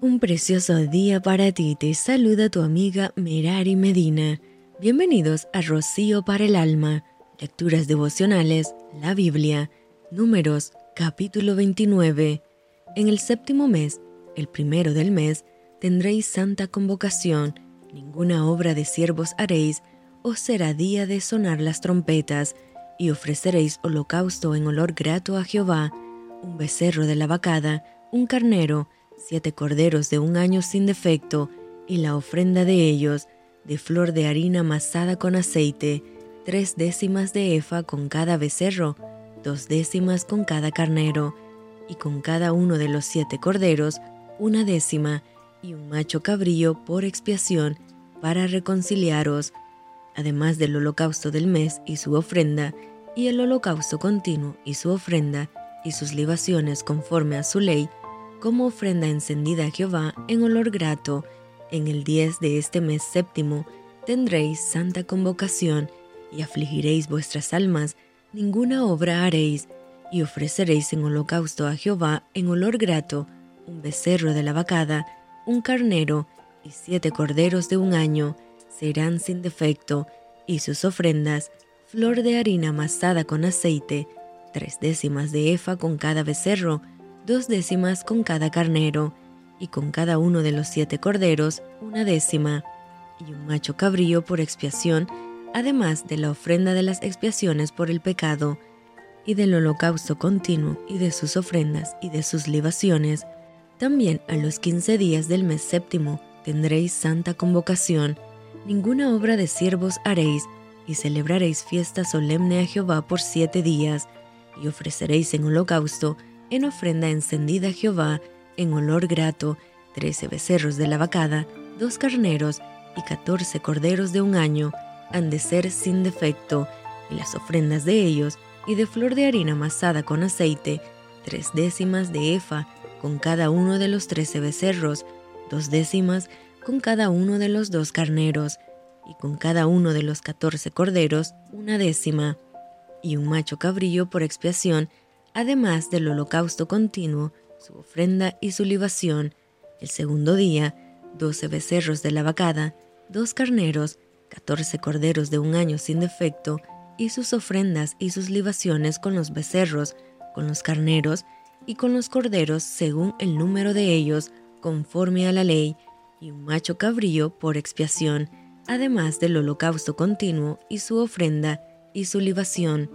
Un precioso día para ti, te saluda tu amiga Merari Medina. Bienvenidos a Rocío para el Alma, Lecturas Devocionales, la Biblia, Números, capítulo 29. En el séptimo mes, el primero del mes, tendréis santa convocación, ninguna obra de siervos haréis, os será día de sonar las trompetas, y ofreceréis holocausto en olor grato a Jehová, un becerro de la vacada, un carnero, siete corderos de un año sin defecto, y la ofrenda de ellos, de flor de harina amasada con aceite, tres décimas de efa con cada becerro, dos décimas con cada carnero, y con cada uno de los siete corderos, una décima, y un macho cabrío por expiación, para reconciliaros, además del holocausto del mes y su ofrenda, y el holocausto continuo y su ofrenda, y sus libaciones conforme a su ley, como ofrenda encendida a Jehová en olor grato, en el diez de este mes séptimo tendréis santa convocación, y afligiréis vuestras almas, ninguna obra haréis, y ofreceréis en holocausto a Jehová en olor grato, un becerro de la vacada, un carnero, y siete corderos de un año, serán sin defecto, y sus ofrendas, flor de harina amasada con aceite, tres décimas de efa con cada becerro, dos décimas con cada carnero, y con cada uno de los siete corderos una décima, y un macho cabrío por expiación, además de la ofrenda de las expiaciones por el pecado, y del holocausto continuo, y de sus ofrendas y de sus libaciones. También a los quince días del mes séptimo tendréis santa convocación, ninguna obra de siervos haréis, y celebraréis fiesta solemne a Jehová por siete días, y ofreceréis en holocausto, en ofrenda encendida a Jehová, en olor grato, trece becerros de la vacada, dos carneros y catorce corderos de un año, han de ser sin defecto, y las ofrendas de ellos, y de flor de harina amasada con aceite, tres décimas de efa, con cada uno de los trece becerros, dos décimas con cada uno de los dos carneros, y con cada uno de los catorce corderos una décima y un macho cabrillo por expiación, además del holocausto continuo, su ofrenda y su libación. El segundo día, doce becerros de la vacada, dos carneros, catorce corderos de un año sin defecto, y sus ofrendas y sus libaciones con los becerros, con los carneros y con los corderos según el número de ellos, conforme a la ley, y un macho cabrío por expiación, además del holocausto continuo y su ofrenda, y su libación.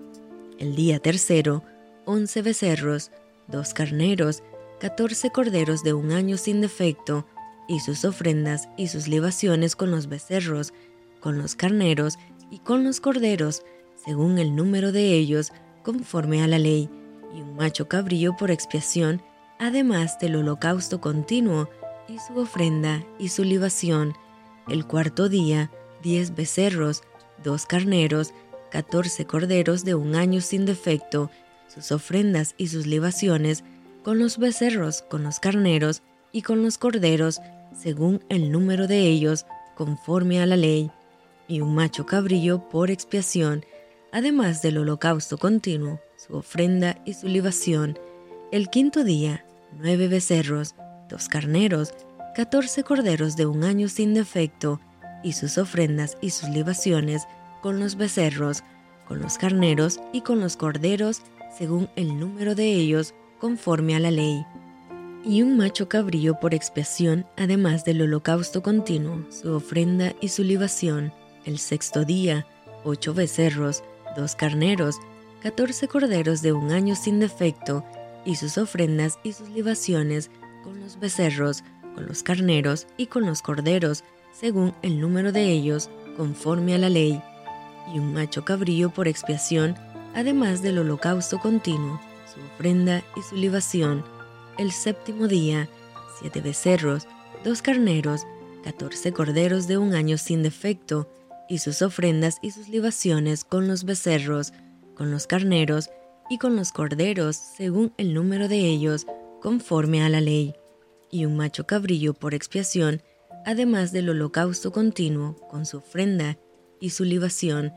El día tercero, once becerros, dos carneros, catorce corderos de un año sin defecto, y sus ofrendas y sus libaciones con los becerros, con los carneros y con los corderos, según el número de ellos, conforme a la ley, y un macho cabrío por expiación, además del holocausto continuo, y su ofrenda y su libación. El cuarto día, diez becerros, dos carneros, catorce corderos de un año sin defecto, sus ofrendas y sus libaciones, con los becerros, con los carneros y con los corderos, según el número de ellos, conforme a la ley, y un macho cabrillo por expiación, además del holocausto continuo, su ofrenda y su libación. El quinto día, nueve becerros, dos carneros, catorce corderos de un año sin defecto, y sus ofrendas y sus libaciones, con los becerros, con los carneros y con los corderos, según el número de ellos, conforme a la ley. Y un macho cabrío por expiación, además del holocausto continuo, su ofrenda y su libación. El sexto día, ocho becerros, dos carneros, catorce corderos de un año sin defecto, y sus ofrendas y sus libaciones, con los becerros, con los carneros y con los corderos, según el número de ellos, conforme a la ley y un macho cabrío por expiación, además del holocausto continuo, su ofrenda y su libación. El séptimo día, siete becerros, dos carneros, catorce corderos de un año sin defecto, y sus ofrendas y sus libaciones con los becerros, con los carneros y con los corderos, según el número de ellos, conforme a la ley, y un macho cabrillo por expiación, además del holocausto continuo, con su ofrenda y su libación.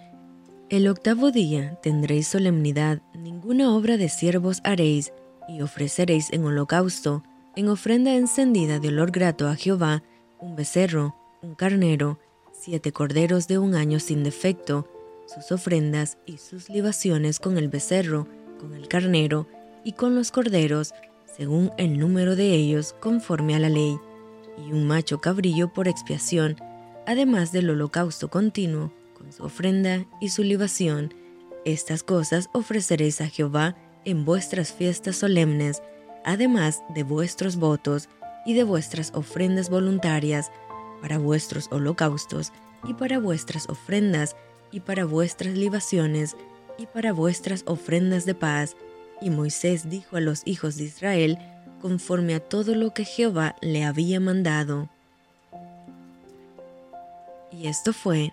El octavo día tendréis solemnidad, ninguna obra de siervos haréis, y ofreceréis en holocausto, en ofrenda encendida de olor grato a Jehová, un becerro, un carnero, siete corderos de un año sin defecto, sus ofrendas y sus libaciones con el becerro, con el carnero y con los corderos, según el número de ellos conforme a la ley, y un macho cabrillo por expiación, además del holocausto continuo, con su ofrenda y su libación. Estas cosas ofreceréis a Jehová en vuestras fiestas solemnes, además de vuestros votos y de vuestras ofrendas voluntarias, para vuestros holocaustos y para vuestras ofrendas y para vuestras libaciones y para vuestras ofrendas de paz. Y Moisés dijo a los hijos de Israel, conforme a todo lo que Jehová le había mandado. Y esto fue